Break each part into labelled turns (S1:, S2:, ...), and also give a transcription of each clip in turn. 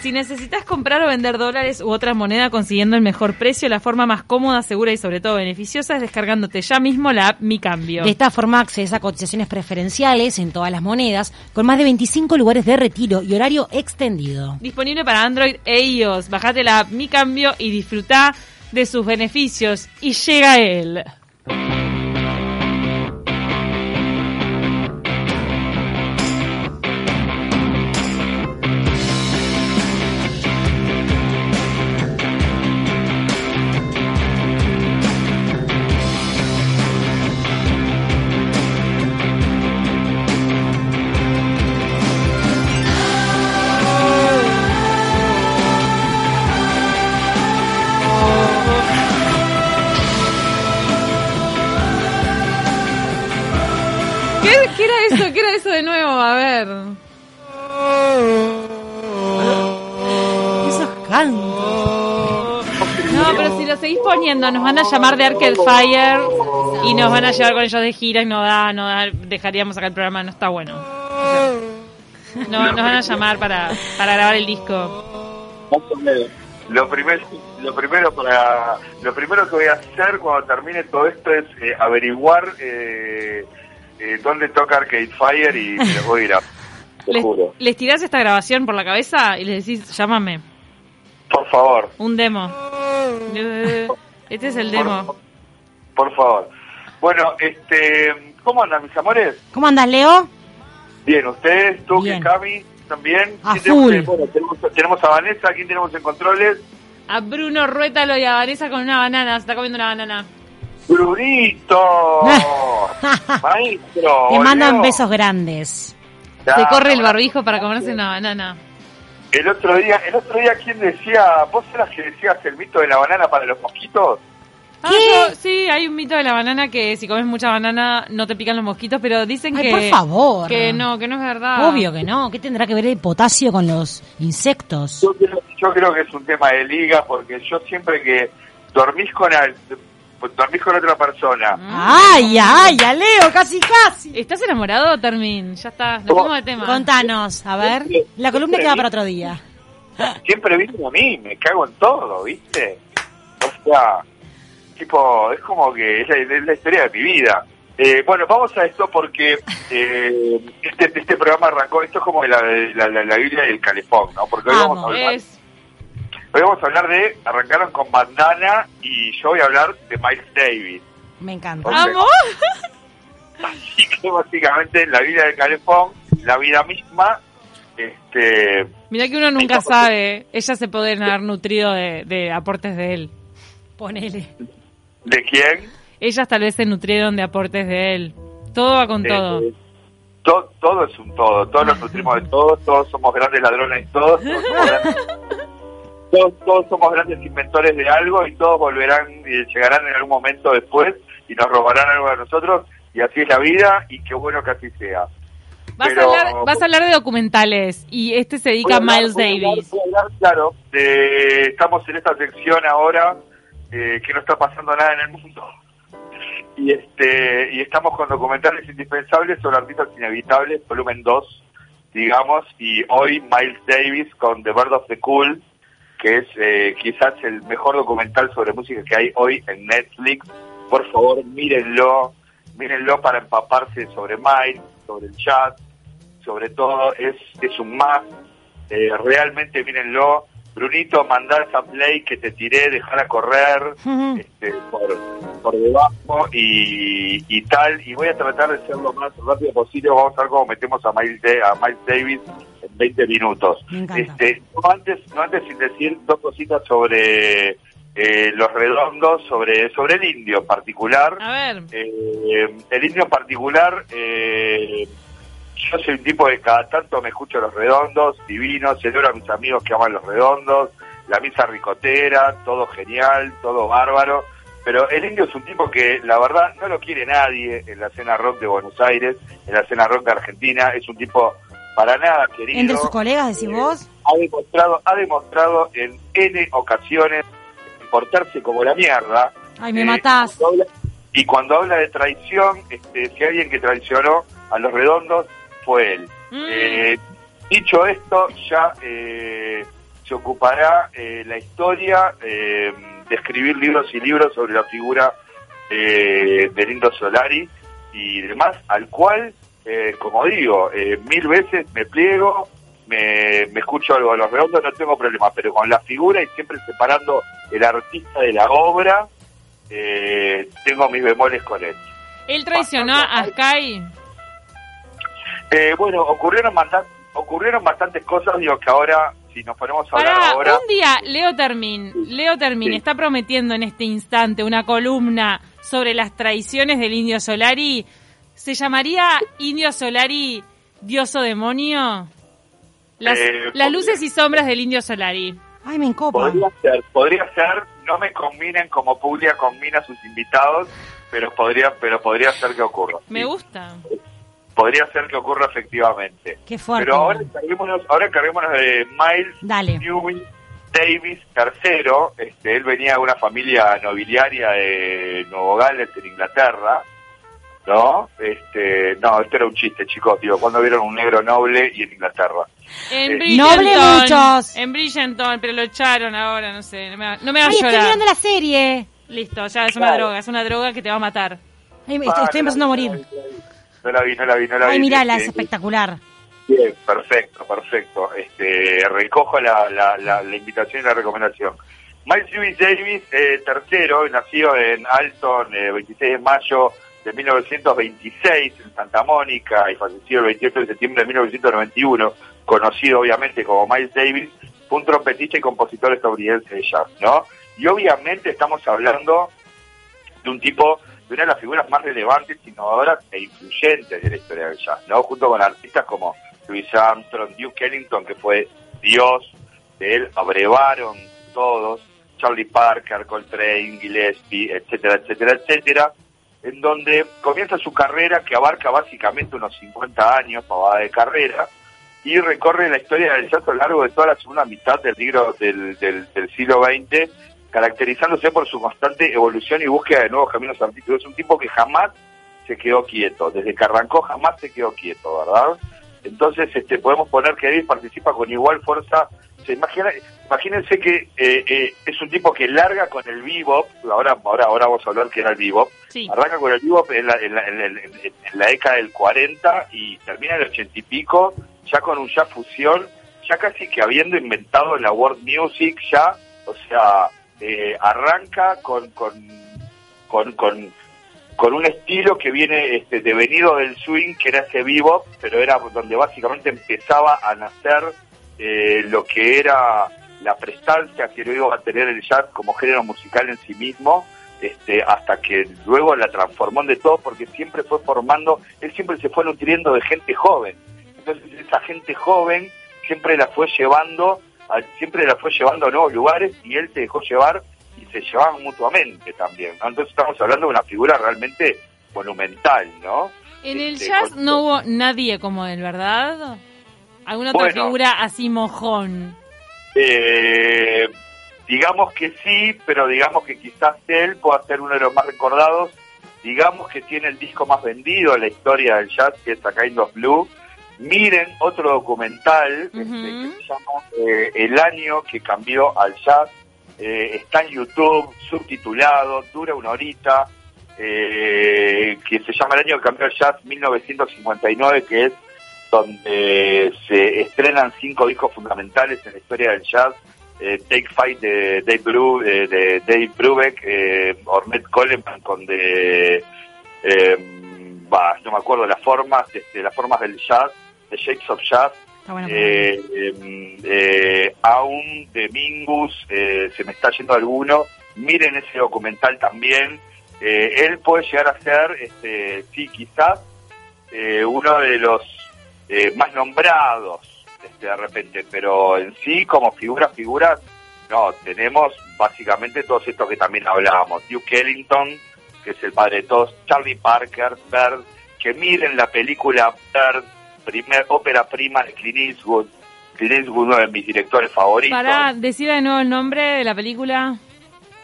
S1: Si necesitas comprar o vender dólares u otra moneda consiguiendo el mejor precio, la forma más cómoda, segura y sobre todo beneficiosa es descargándote ya mismo la app Mi Cambio.
S2: De esta forma accedes a cotizaciones preferenciales en todas las monedas, con más de 25 lugares de retiro y horario extendido.
S1: Disponible para Android e iOS. Bajate la app Mi Cambio y disfruta de sus beneficios. Y llega él. A ver.
S2: Esos cantos.
S1: No, pero si lo seguís poniendo, nos van a llamar de Arcade Fire y nos van a llevar con ellos de gira y no da, no da, dejaríamos acá el programa, no está bueno. No, nos van a llamar para, para grabar el disco.
S3: Lo primero, lo primero para, lo primero que voy a hacer cuando termine todo esto es eh, averiguar eh, eh, dónde toca Arcade Fire y me voy a ir a, te
S1: Les,
S3: juro.
S1: les tirás esta grabación por la cabeza y les decís, llámame.
S3: Por favor,
S1: Un demo. Este es el demo.
S3: por favor. Bueno, este, ¿cómo andan mis amores?
S2: ¿Cómo andas, Leo?
S3: Bien, ustedes, tú,
S2: Bien.
S3: Cami, también.
S2: A.
S3: Eh, bueno, tenemos, tenemos a Vanessa, ¿quién tenemos en controles?
S1: A Bruno Ruétalo y a Vanessa con una banana. Se está comiendo una banana.
S3: ¡Brunito! ¡Maestro!
S2: Te mandan besos grandes.
S1: Se
S3: Ya,
S1: corre el barbijo para comerse una banana.
S3: El otro día, el otro día, ¿quién decía? ¿Vos eras que decías el mito de la banana para los mosquitos?
S1: Ah, yo- sí, hay un mito de la banana que si comes mucha banana no te pican los mosquitos, pero dicen
S2: Ay,
S1: que...
S2: por favor.
S1: Que no, que no es verdad.
S2: Obvio que no. ¿Qué tendrá que ver el potasio con los insectos?
S3: Yo creo, yo creo que es un tema de liga, porque yo siempre que dormís con al- dormís con otra persona,
S2: ¡Ay, ay, ya Leo! ¡Casi, casi!
S1: ¿Estás enamorado, Termin? Ya está, nos fuimos de tema.
S2: Contanos, a ver. La columna queda para otro día.
S3: siempre vienen a mí, me cago en todo, ¿viste? O sea, tipo, es como que es la, es la historia de mi vida. Eh, bueno, vamos a esto porque eh, este, este programa arrancó, esto es como la, la, la, la Biblia del calefón, ¿no? Porque hoy vamos, a
S2: Vamos.
S3: hablar,
S1: Es...
S3: hoy vamos a hablar de, arrancaron con Bandana y yo voy a hablar de Miles Davis.
S2: Me encanta.
S3: Así que básicamente la Biblia del calefón, la vida misma, este,
S1: Mirá que uno nunca sabe. Ella se puede haber nutrido de, de aportes de él.
S2: Ponele.
S3: ¿de quién?
S1: Ellas tal vez se nutrieron de aportes de él. Todo va con todo.
S3: to- todo es un todo, todos nos nutrimos de todos, todos somos grandes ladrones, todos, todos somos grandes, todos, todos somos grandes inventores de algo y todos volverán y llegarán en algún momento después y nos robarán algo de nosotros y así es la vida y qué bueno que así sea.
S1: Vas,
S3: pero-
S1: a hablar, vas a hablar de documentales y este se dedica a
S3: hablar-
S1: Miles
S3: hablar-
S1: Davis.
S3: voy hablar, claro, de- estamos en esta sección ahora eh, que no está pasando nada en el mundo. Y este y estamos con documentales indispensables sobre artistas inevitables, volumen 2, digamos, y hoy Miles Davis con The Bird of the Cool, que es eh, quizás el mejor documental sobre música que hay hoy en Netflix. Por favor, mírenlo, mírenlo para empaparse sobre Miles, sobre el jazz, sobre todo es, es un más. Eh, realmente mírenlo. Brunito, mandá esa play que te tiré, dejar a correr este, por, por debajo y, y tal. Y voy a tratar de ser lo más rápido posible. Vamos a ver cómo metemos a Miles, a Miles Davis 20 minutos. Este, no antes, no antes sin decir dos cositas sobre eh, los redondos, sobre, sobre el indio en particular.
S1: A ver,
S3: Eh, el indio en particular, eh, yo soy un tipo que cada tanto me escucho los redondos, divinos, celebro a mis amigos que aman los redondos, la misa ricotera, todo genial, todo bárbaro. Pero el indio es un tipo que la verdad no lo quiere nadie en la escena rock de Buenos Aires, en la escena rock de Argentina. Es un tipo para nada querido.
S2: Entre sus colegas, decís vos.
S3: Ha demostrado, ha demostrado en N ocasiones portarse como la mierda.
S2: Ay, me
S3: Eh,
S2: matás.
S3: cuando habla- y cuando habla de traición, este, si alguien que traicionó a los redondos fue él.
S1: Mm.
S3: Eh, dicho esto, ya eh, se ocupará eh, la historia eh, de escribir libros y libros sobre la figura eh, de Lindo Solari y demás, al cual, eh, como digo, eh, mil veces me pliego, me, me escucho algo a los redondos, no tengo problema, pero con la figura y siempre separando el artista de la obra, eh, tengo mis bemoles con él.
S1: Él traicionó a Sky.
S3: Eh, bueno, ocurrieron, ocurrieron bastantes cosas, digo que ahora, si nos ponemos a hablar ahora...
S1: un día, Leo Termin, Leo Termin
S3: Sí.
S1: está prometiendo en este instante una columna sobre las traiciones del Indio Solari. ¿Se llamaría Indio Solari Dios o Demonio? Las,
S3: Eh,
S1: las luces y sombras del Indio Solari.
S2: Ay, me encopa.
S3: Podría ser, podría ser, no me combinen como Puglia combina a sus invitados, pero podría, pero podría ser que ocurra.
S1: Me
S3: Sí,
S1: gusta.
S3: Podría ser que ocurra efectivamente.
S2: Qué fuerte.
S3: Pero ahora carguémonos, ahora carguémonos de Miles
S2: Dale.
S3: Newby Davis III. Este, él venía de una familia nobiliaria de Nuevo Gales en Inglaterra. ¿No? Este, no, esto era un chiste, chicos, digo, cuando vieron un negro noble y en Inglaterra.
S1: En
S3: Eh.
S2: Noble muchos.
S1: En Bridgerton, pero lo echaron ahora, no sé. No me, va- no me va a
S2: Ay, estoy
S1: llorar.
S2: mirando la serie.
S1: Listo, ya es una
S3: Claro.
S1: droga, es una droga que te va a matar.
S2: Ay, estoy, estoy empezando a morir.
S3: No la vi, no la vi, no la vi.
S2: Ay, mirala, es
S3: Este,
S2: espectacular.
S3: Bien, perfecto, perfecto. Este, recojo la, la, la, la invitación y la recomendación. Miles Lewis Davis, eh, tercero, nació en Alton, eh, 26 de mayo de 1926 en Santa Mónica y falleció el 28 de septiembre de 1991, conocido obviamente como Miles Davis, fue un trompetista y compositor estadounidense de jazz, ¿no? Y obviamente estamos hablando de un tipo, de una de las figuras más relevantes, innovadoras e influyentes de la historia del jazz, ¿no? Junto con artistas como Louis Armstrong, Duke Ellington, que fue Dios, de él abrevaron todos, Charlie Parker, Coltrane, Gillespie, etcétera, etcétera, etcétera, en donde comienza su carrera que abarca básicamente unos 50 años, pavada de carrera, y recorre la historia del jazz a lo largo de toda la segunda mitad del, del, del, del siglo XX, caracterizándose por su constante evolución y búsqueda de nuevos caminos artísticos. Es un tipo que jamás se quedó quieto, desde que arrancó jamás se quedó quieto, ¿verdad? Entonces este, podemos poner que Davis participa con igual fuerza. Se imagina, imagínense que eh, eh, es un tipo que larga con el bebop, ahora, ahora, ahora vamos a hablar que era el bebop,
S1: Sí.
S3: arranca con el bebop en la, en, la, en, la, en- la década del 40 y termina en el 80 y pico, ya con un jazz fusión, ya casi que habiendo inventado la world music, ya, o sea, eh, arranca con, con, con, con, con un estilo que viene este, devenido del swing, que era ese bebop, pero era donde básicamente empezaba a nacer eh, lo que era la prestancia que luego va a tener el jazz como género musical en sí mismo, este, hasta que luego la transformó en de todo, porque siempre fue formando, él siempre se fue nutriendo de gente joven. Entonces esa gente joven siempre la fue llevando, a- siempre la fue llevando a nuevos lugares y él se dejó llevar y se llevaban mutuamente también. ¿no? Entonces estamos hablando de una figura realmente monumental, ¿no?
S1: En el
S3: Este,
S1: jazz
S3: con-
S1: no hubo nadie como él, ¿verdad? ¿Alguna otra
S3: Bueno.
S1: figura así mojón?
S3: Eh, digamos que sí, pero digamos que quizás él pueda ser uno de los más recordados. Digamos que tiene el disco más vendido en la historia del jazz, que es A Kind of Blue. Miren otro documental este, que se llama eh, El año que cambió al jazz. Eh, está en YouTube, subtitulado, dura una horita, eh, que se llama El año que cambió al jazz 1959, que es donde se estrenan cinco discos fundamentales en la historia del jazz. eh, Take Fight de Dave, Bru, eh, de Dave Brubeck, eh, Ornette Coleman con de, eh, bah, no me acuerdo las formas, este, las formas del jazz, The Shapes of Jazz,
S2: bueno.
S3: eh, Aún de Mingus, se me está yendo alguno, miren ese documental también, Eh, él puede llegar a ser, este, sí, quizás, eh, uno de los eh, más nombrados este, de repente, pero en sí, como figuras, figuras, no, tenemos básicamente todos estos que también hablábamos, Duke Ellington, que es el padre de todos, Charlie Parker, Bird, que miren la película Bird, primer ópera prima de Clint Eastwood, Clint Eastwood, uno de mis directores favoritos,
S1: Para decir de nuevo el nombre de la película.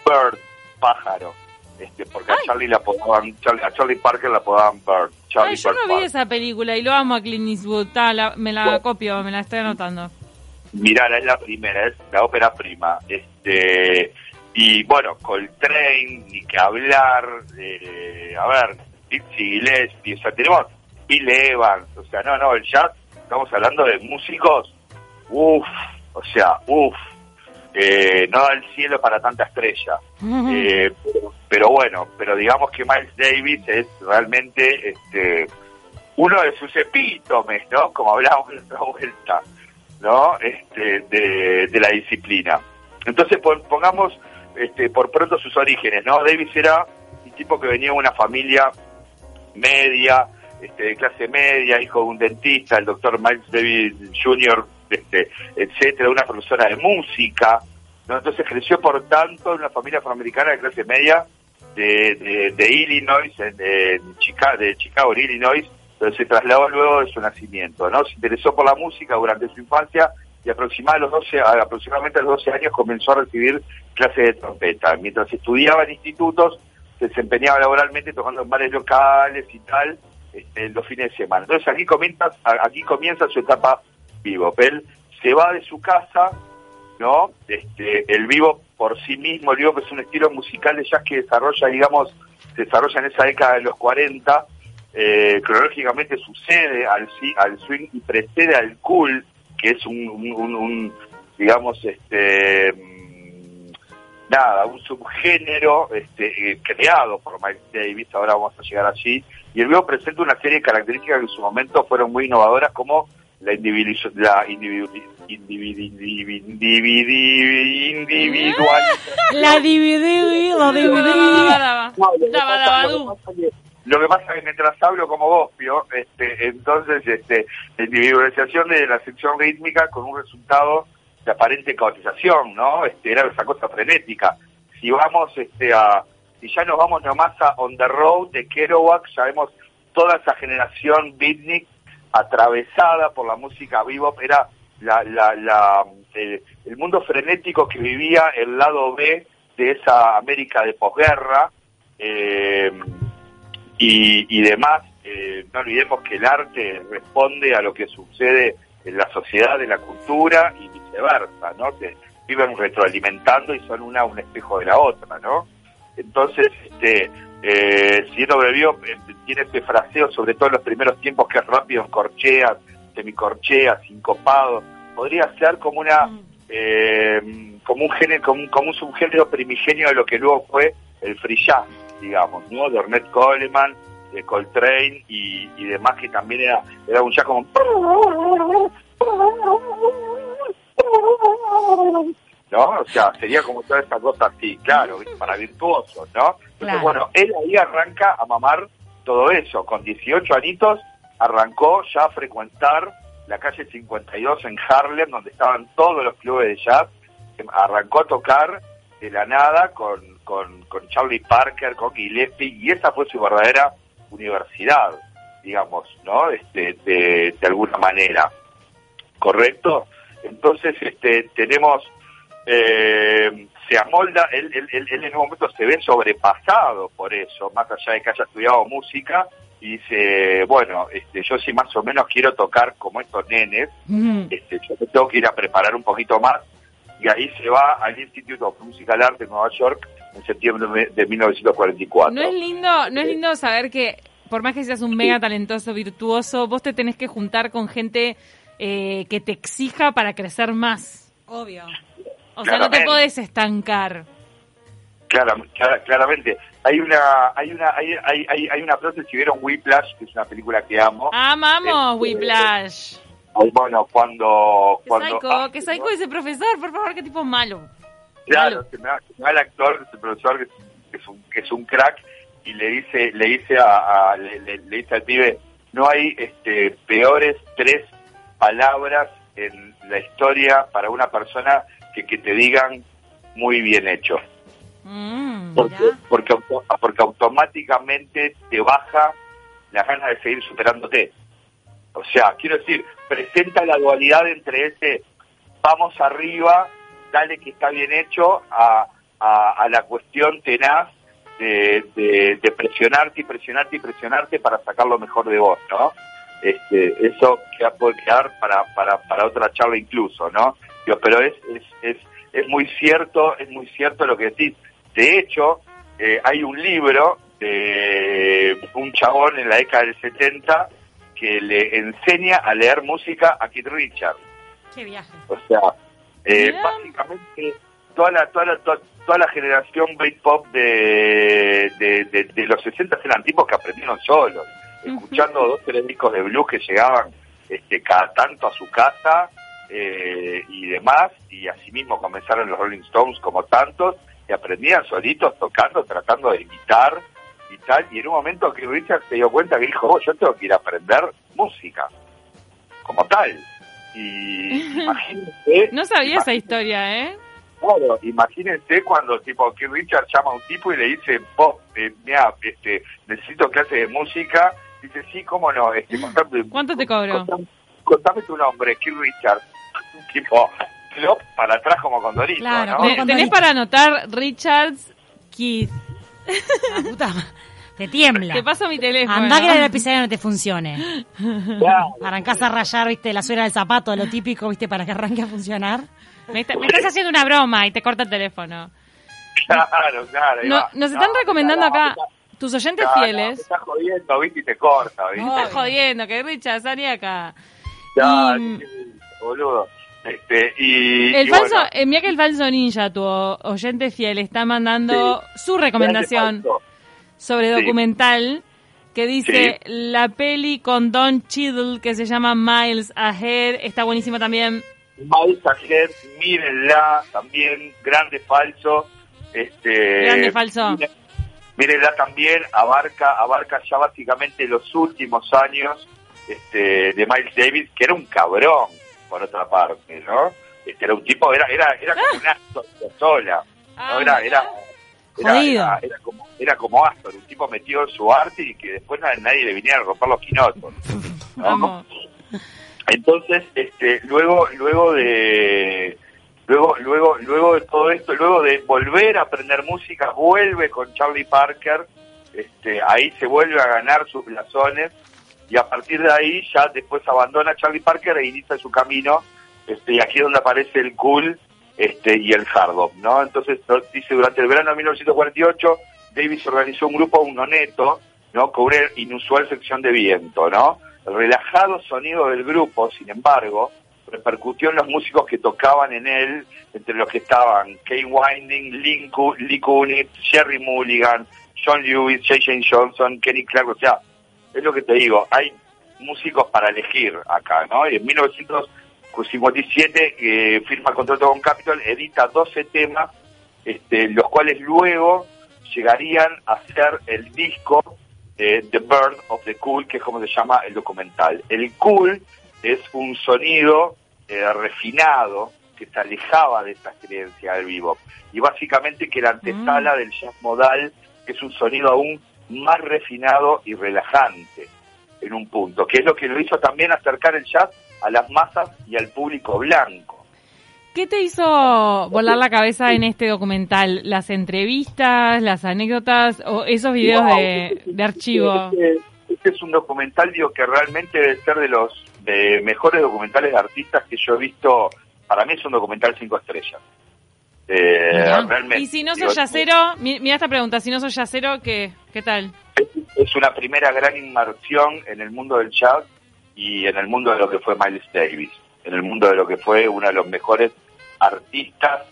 S3: Bird, pájaro, este, porque a Charlie la apodaban, Charlie- a Charlie Parker la apodaban Bird, Charlie
S1: Ay, yo
S3: Bird
S1: no vi esa película y lo amo a Clint Eastwood. Ta, la- me la
S3: Bueno.
S1: copio, me la estoy anotando.
S3: Mirá, es la primera, es la ópera prima. Este y bueno, Coltrane, ni que hablar, eh, a ver, Dixie Gillespie, o sea, tenemos Bill Evans, o sea, no, no, el jazz, estamos hablando de músicos, uff, o sea, uff, eh, no da el cielo para tanta estrella. Eh, pero, bueno, pero digamos que Miles Davis es realmente este uno de sus epítomes, ¿no? Como hablábamos en otra vuelta, ¿no? Este, de, la disciplina. Entonces pongamos este, por pronto sus orígenes, ¿no? Davis era un tipo que venía de una familia media, este, de clase media, hijo de un dentista, el doctor Miles Davis Jr., este, etcétera, una profesora de música, ¿no? Entonces creció, por tanto, en una familia afroamericana de clase media de, de, Illinois, de, Chicago, de Chicago, Illinois, pero se trasladó luego de su nacimiento, ¿no? Se interesó por la música durante su infancia y aproximadamente a los 12, aproximadamente a los 12 años comenzó a recibir clases de trompeta. Mientras estudiaba en institutos, se desempeñaba laboralmente tocando en bares locales y tal, este, los fines de semana. Entonces aquí comienza, aquí comienza su etapa vivo. Él se va de su casa, ¿no? Este, el vivo por sí mismo, vivo que es un estilo musical de jazz que desarrolla, digamos, se desarrolla en esa década de los 40, eh, cronológicamente sucede al, al swing y precede al cool, que es un, un digamos, este nada, un subgénero este, eh, creado por Miles Davis, ahora vamos a llegar allí, y el video presenta una serie de características que en su momento fueron muy innovadoras como la individual la individual
S2: la dividir la
S3: lo que pasa es que mientras hablo como vos, este, entonces este, la individualización de la sección rítmica con un resultado de aparente caotización, ¿no? Este, era esa cosa frenética. Si vamos este, a, si ya nos vamos nomás a On the Road de Kerouac, sabemos toda esa generación beatnik atravesada por la música bebop, era la, la, la, el, mundo frenético que vivía el lado B de esa América de posguerra eh, y, demás. Eh, no olvidemos que el arte responde a lo que sucede en la sociedad, de la cultura y viceversa, ¿no? Se viven retroalimentando y son una un espejo de la otra, ¿no? Entonces, este, eh, siendo brevio, eh, tiene ese fraseo, sobre todo en los primeros tiempos, que es rápido en corcheas, semicorcheas, sincopado. Podría ser como una, mm. eh, como un género, como, como, un subgénero primigenio de lo que luego fue el free jazz, digamos, ¿no? De Ornette Coleman, de Coltrane y, y demás, que también era, era un jazz como... ¿no? O sea, sería como toda esta cosa así, claro, para virtuosos, ¿no? Entonces, bueno, él ahí arranca a mamar todo eso. Con 18 anitos arrancó ya a frecuentar la calle 52 en Harlem, donde estaban todos los clubes de jazz. Arrancó a tocar de la nada con, con, con Charlie Parker, con Gillespie, y esa fue su verdadera universidad, digamos, ¿no? Este, de, de alguna manera. ¿Correcto? Entonces, este, tenemos eh, se amolda, él, en un momento se ve sobrepasado por eso, más allá de que haya estudiado música, y dice, bueno, este, yo sí más o menos quiero tocar como estos nenes, este, yo tengo que ir a preparar un poquito más, y ahí se va al Instituto of Musical Art de Nueva York en septiembre de 1944.
S1: No es lindo, no es lindo saber que por más que seas un mega talentoso, virtuoso, vos te tenés que juntar con gente eh, que te exija para crecer más.
S2: Obvio.
S1: O sea, no te puedes estancar.
S3: claramente. Hay una, hay una, hay, hay, hay una frase, si vieron Whiplash, que es una película que amo.
S1: Amamos este, Whiplash.
S3: bueno, cuando...
S1: ¿Qué
S3: cuando
S1: psycho, ¿Qué psycho ese profesor? Por favor, qué tipo malo.
S3: Claro, se me, va, el actor, ese profesor que es, un, que es un crack, y le dice, le dice a, le, le, dice al pibe, no hay este peores tres palabras en la historia para una persona que, que te digan muy bien hecho.
S1: Mm,
S3: porque, porque, porque, automáticamente te baja la ganas de seguir superándote. O sea, quiero decir, presenta la dualidad entre ese vamos arriba, dale que está bien hecho, a, a, la cuestión tenaz de, de, presionarte y presionarte y presionarte para sacar lo mejor de vos, ¿no? este, eso queda, puede quedar para, para, para otra charla incluso, ¿no? Digo, pero es, es, es, es muy cierto, es muy cierto lo que decís. De hecho, eh, hay un libro de un chabón en la década del 70 que le enseña a leer música a Keith Richards.
S2: Qué viaje.
S3: O sea, eh, básicamente toda la, toda la, toda, toda la generación Britpop de, de, de, de los 60 eran tipos que aprendieron solos, escuchando dos tres discos de blues que llegaban este, cada tanto a su casa eh, y demás, y asimismo comenzaron los Rolling Stones como tantos, y aprendían solitos tocando, tratando de imitar y tal, y en un momento que Richard se dio cuenta que dijo, "Oh, yo tengo que ir a aprender música, como tal. Y imagínense...
S1: No sabía esa historia, ¿eh?
S3: Claro, imagínense cuando tipo que Richard llama a un tipo y le dice, vos, eh, mira, este, necesito clase de música. Dice, sí, cómo no, este, contame,
S1: ¿Cuánto te cobro?
S3: contame, contame tu nombre, Keith Richard. tipo, flop para atrás como condorito,
S2: Claro,
S3: ¿no?
S2: como
S1: Te- Tenés para anotar Richards Keith.
S2: La puta ma- Te tiembla.
S1: Te paso mi teléfono.
S2: Andá que la lapicería no te funcione.
S3: Claro,
S2: Arrancás a rayar, viste, la suela del zapato, lo típico, viste, para que arranque a funcionar.
S1: Me, está- me estás haciendo una broma y te corta el teléfono.
S3: claro, claro.
S1: No- nos están
S3: No,
S1: recomendando
S3: no,
S1: acá
S3: no,
S1: tus oyentes
S3: no, no,
S1: fieles.
S3: estás jodiendo, viste, y te corta, viste.
S1: estás jodiendo, que Richard salí acá. Y-
S3: sí, boludo. Este, y,
S1: El
S3: y
S1: falso,
S3: bueno,
S1: eh, mira que el falso ninja, tu oyente fiel, está mandando su recomendación sobre
S3: Sí.
S1: documental que dice la peli con Don Cheadle que se llama Miles Ahead. Está buenísima también.
S3: Miles Ahead, mírenla, también, grande falso. Este,
S1: Grande falso.
S3: Mírenla también, abarca, abarca ya básicamente los últimos años este, de Miles Davis, que era un cabrón, por otra parte, ¿no? Este, era un tipo, era, era, era como un Astor sola,
S1: Ah,
S3: ¿no? Era, era, era, era, era como, era como Astor, un tipo metido en su arte y que después na- nadie le viniera a romper los quinotos. Entonces, este, luego, luego de, luego, luego, luego de todo esto, luego de volver a aprender música, vuelve con Charlie Parker, este, ahí se vuelve a ganar sus blasones y a partir de ahí ya después abandona Charlie Parker e inicia su camino, este, y aquí es donde aparece el cool, este, y el hard ¿no? Entonces dice durante el verano de 1948 Davis organizó un grupo unoneto, ¿no? Con una inusual sección de viento, ¿no? El relajado sonido del grupo, sin embargo, repercutió en los músicos que tocaban en él, entre los que estaban Kane Winding, Lin Cu- Lee Kunitz, Jerry Mulligan, John Lewis, J. Jane Johnson, Kenny Clark, o sea, es lo que te digo, hay músicos para elegir acá, ¿no? Y en 1957 eh, firma contrato con Capitol, edita 12 temas, este, los cuales luego llegarían a ser el disco eh, The Bird of the Cool, que es como se llama el documental. El cool es un sonido eh, refinado que se alejaba de esta creencia del vivo y básicamente que la antesala del jazz modal que es un sonido aún más refinado y relajante en un punto, que es lo que lo hizo también acercar el jazz a las masas y al público blanco.
S1: ¿Qué te hizo volar la cabeza en este documental? ¿Las entrevistas, las anécdotas o esos videos
S3: Wow,
S1: de, de archivo?
S3: Este, este es un documental digo que realmente debe ser de los de mejores documentales de artistas que yo he visto. Para mí es un documental cinco estrellas. Eh, realmente.
S1: Y si no sos yacero, mi- mira esta pregunta, si no sos yacero, ¿qué, qué tal?
S3: es, una primera gran inmersión en el mundo del jazz y en el mundo de lo que fue Miles Davis, en el mundo de lo que fue uno de los mejores artistas.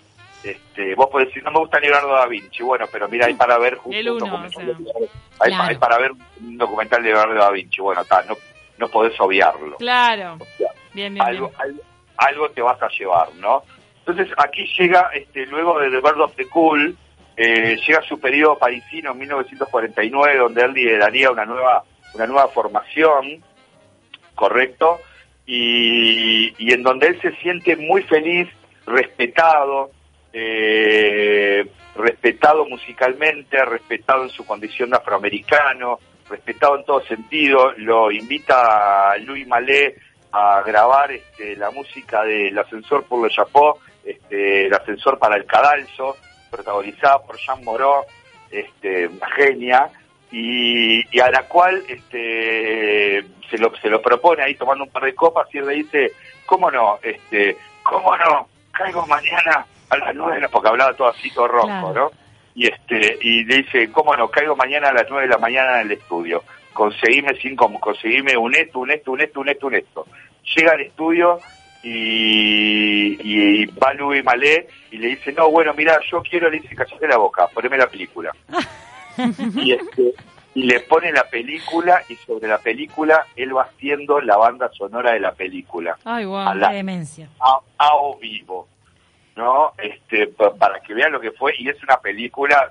S3: Este, vos podés decir, no me gusta Leonardo da Vinci, bueno, pero mira, hay para ver justo
S1: El
S3: un documental
S1: o sea.
S3: de Leonardo- hay,
S2: Claro.
S3: hay para ver un documental de Leonardo da Vinci, bueno, está, no, no podés obviarlo.
S1: Claro.
S3: O sea,
S1: Bien, bien,
S3: algo,
S1: bien.
S3: algo, algo te vas a llevar, ¿no? Entonces aquí llega, este, luego de The Bird of the Cool, eh, llega su periodo parisino en 1949, donde él lideraría una nueva, una nueva formación, correcto, y, y en donde él se siente muy feliz, respetado, eh, respetado musicalmente, respetado en su condición de afroamericano, respetado en todo sentido, lo invita a Louis Mallet a grabar este, la música del ascensor por le Chapeau, este, el ascensor para el cadalso, protagonizada por Jean Moreau, este, una genia, y, y a la cual este se lo, se lo propone ahí tomando un par de copas y él le dice, ¿cómo no? este ¿Cómo no? Caigo mañana a las nueve, de la- porque hablaba todo así, todo rojo,
S2: Claro.
S3: ¿no? Y este y le dice, ¿cómo no? Caigo mañana a las nueve de la mañana en el estudio. Conseguime cinco, conseguime un esto, un esto, un esto, un esto, un esto. Llega al estudio y, y va Louis Malé y le dice, no, bueno, mira, yo quiero, le dice, callate la boca, poneme la película. y, este, y le pone la película y sobre la película él va haciendo la banda sonora de la película
S1: Ay, wow.
S3: A la-
S2: Qué demencia.
S3: a, a o vivo, ¿no? Este, pa- para que vean lo que fue, y es una película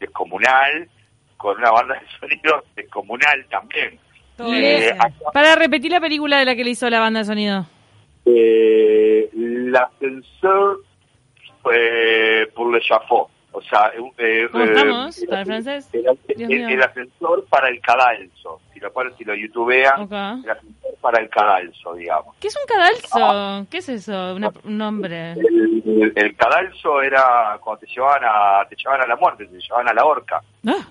S3: descomunal, con una banda de sonido descomunal también. Eh, acá-
S1: Para repetir la película de la que le hizo la banda de sonido.
S3: Eh, l'ascenseur eh, pour le chafaud, o sea, eh,
S1: ¿Cómo estamos?
S3: el-
S1: ¿Para el francés?
S3: El, el- el ascensor para el cadalso, si lo si lo youtubean,
S1: Ok.
S3: el ascensor para el cadalso, digamos.
S1: ¿Qué es un cadalso? ¿Qué es eso? Una- un nombre.
S3: El, el- el cadalso era cuando te llevaban a te llevaban a la muerte, te llevaban a la horca.
S1: Ah.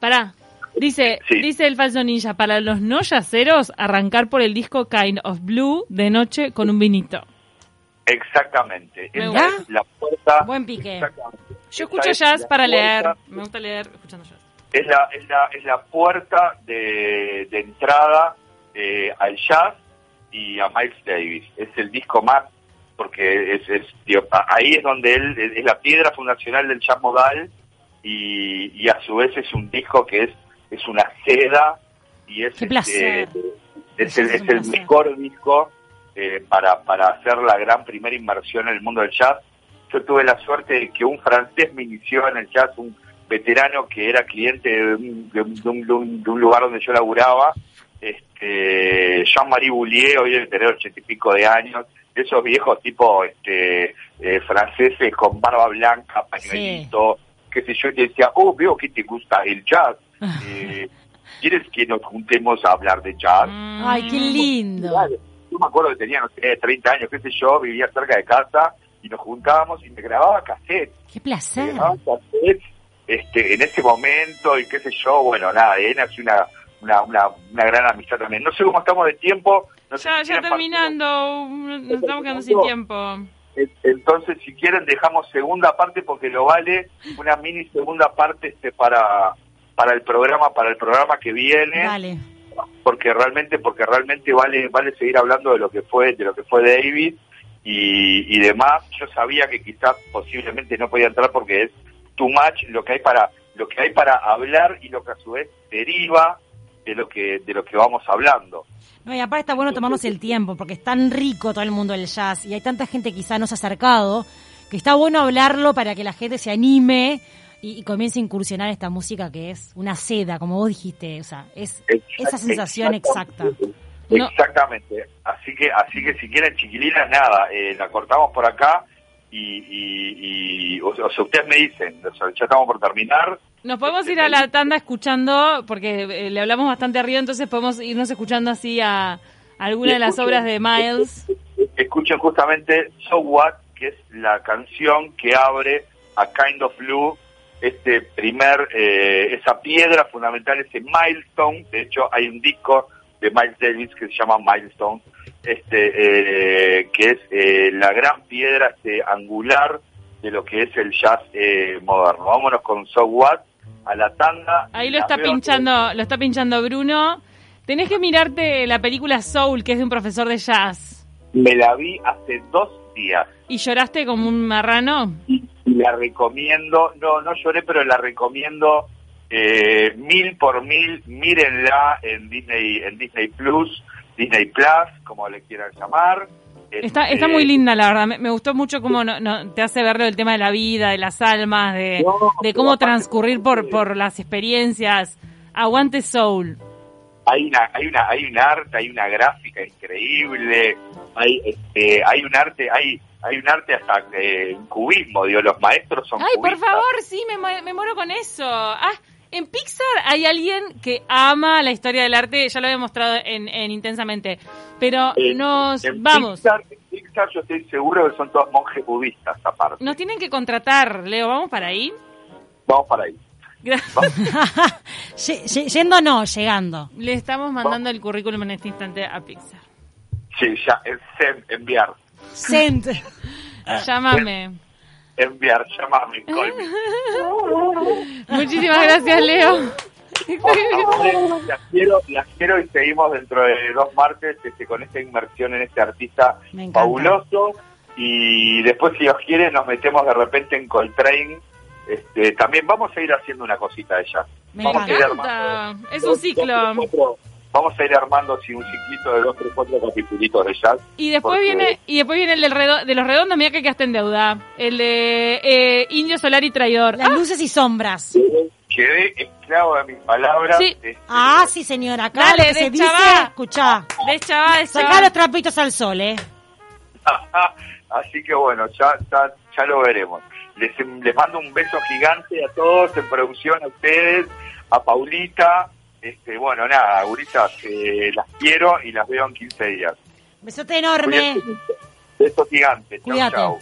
S1: Pará. Dice,
S3: Sí.
S1: dice el falso ninja, para los no yaceros, arrancar por el disco Kind of Blue de noche con un vinito.
S3: Exactamente. Esa es la puerta.
S2: Buen pique.
S1: Yo escucho
S3: es
S1: jazz para
S3: puerta-
S1: leer. Me gusta leer escuchando jazz.
S3: Es la, es la, es la puerta de, de entrada eh, al jazz y a Miles Davis. Es el disco más, porque es, es digo, ahí es donde él es, es la piedra fundacional del jazz modal y, y a su vez es un disco que es, es una seda y es, este, es el,
S2: Es
S3: el mejor disco eh, para, para hacer la gran primera inmersión en el mundo del jazz. Yo tuve la suerte de que un francés me inició en el jazz, un veterano que era cliente de un, de un- de un- de un- lugar donde yo laburaba, este, Jean-Marie Boulier, hoy debe tener ochenta y pico de años, esos viejos tipo este, eh, franceses con barba blanca, pañuelito, qué sé yo, y decía, oh, veo que te gusta el jazz. Eh, ¿Quieres que nos juntemos a hablar de jazz?
S1: Mm.
S2: Ay, qué lindo.
S3: Yo me acuerdo que tenía, no sé, 30 años, qué sé yo, vivía cerca de casa y nos juntábamos y me grababa cassette.
S2: Qué
S3: Me
S2: placer.
S3: grababa cassette este, en ese momento y qué sé yo, bueno, nada, de ahí nació una, una, una, una gran amistad también. No sé cómo estamos de tiempo. No sé
S1: Ya,
S3: si
S1: ya terminando. Nos estamos quedando sin tiempo.
S3: Entonces, si quieren, dejamos segunda parte porque lo vale, una mini segunda parte este para para el programa para el programa que viene.
S2: Dale.
S3: porque realmente porque realmente vale vale seguir hablando de lo que fue de lo que fue David y, y demás. Yo sabía que quizás posiblemente no podía entrar porque es too much lo que hay para lo que hay para hablar y lo que a su vez deriva de lo que de lo que vamos hablando.
S2: No, y aparte está bueno tomarnos el tiempo, porque es tan rico todo el mundo del jazz y hay tanta gente que quizá no se ha acercado, que está bueno hablarlo para que la gente se anime y, y comience a incursionar esta música que es una seda, como vos dijiste, o sea, es esa sensación exacta.
S1: No.
S3: exactamente así que así que si quieren chiquilinas nada eh, la cortamos por acá y, y, y- o, sea, o sea, ustedes me dicen o sea, ya estamos por terminar
S1: Nos podemos ir a la tanda escuchando, porque eh, le hablamos bastante arriba, entonces podemos irnos escuchando así a alguna de las obras de Miles.
S3: escuchen justamente So What, que es la canción que abre a Kind of Blue, este primer, eh, esa piedra fundamental, ese milestone. De hecho, hay un disco de Miles Davis que se llama Milestone, este, eh, que es eh, la gran piedra este, angular de lo que es el jazz eh, moderno. Vámonos con So What a la tanda.
S1: Ahí lo está pinchando, lo está pinchando Bruno. Tenés que mirarte la película Soul, que es de un profesor de jazz.
S3: Me la vi hace dos días.
S1: ¿Y lloraste como un marrano?
S3: y la recomiendo, no, no lloré, pero la recomiendo eh, mil por mil, mírenla en Disney, en Disney Plus, Disney Plus, como le quieran llamar.
S1: Está,
S3: Este,
S1: está muy linda, la verdad. Me, me gustó mucho cómo no, no- te hace verlo el tema de la vida, de las almas, de,
S3: No,
S1: de cómo transcurrir por, por las experiencias. Aguante Soul.
S3: Hay una, hay una, hay un arte, hay una gráfica increíble, hay, este, hay un arte, hay, hay un arte hasta eh, cubismo, digo, los maestros son
S1: Ay, por favor, sí, me, me muero con eso. Ah, en Pixar hay alguien que ama la historia del arte, ya lo he mostrado en, en Intensamente. Pero
S3: En-
S1: nos
S3: en
S1: vamos.
S3: Pixar, en Pixar yo estoy seguro que son todos monjes budistas aparte.
S1: Nos tienen que contratar, Leo, ¿vamos para ahí?
S3: Vamos para ahí.
S2: Ye- ye- Yendo no, llegando.
S1: Le estamos mandando el currículum en este instante a Pixar.
S3: Sí, ya, enviar.
S2: Sent.
S1: Llámame.
S3: Enviar, llamame, call me.
S1: Muchísimas gracias, Leo.
S3: Amores, las quiero, las quiero y seguimos dentro de dos martes este, con esta inmersión en este artista
S2: encanta.
S3: fabuloso y después si Dios quiere nos metemos de repente en Coltrane este, también vamos a ir haciendo una cosita de jazz
S2: Me
S3: vamos
S1: Me
S3: a ir
S1: encanta.
S3: armando
S1: Es un ciclo.
S3: dos, vamos a ir armando así un ciclito de dos, tres, cuatro capítulos de jazz
S1: Y después
S3: porque-
S1: viene y después viene el del redo- de los redondos, mira que quedaste en deuda. El de eh, Indio Solar y Traidor.
S2: Las
S1: Ah,
S2: luces y sombras.
S3: quedé esclavo de mis palabras
S1: Sí.
S3: este,
S2: Ah, sí, señora. Acá
S1: Dale,
S2: lo que se dice,
S1: deschavá.
S2: escuchá.
S1: de Chavá, de
S2: Sacá
S1: Chavá.
S2: los trapitos al sol, ¿eh?
S3: Así que bueno, ya, ya, ya lo veremos. Les, les mando un beso gigante a todos en producción, a ustedes, a Paulita. Este, bueno, nada, guritas, eh, las quiero y las veo en 15 días.
S2: Besote enorme.
S3: Cuídense mucho. Beso gigante. Chau,
S2: Cuídate.
S3: chau.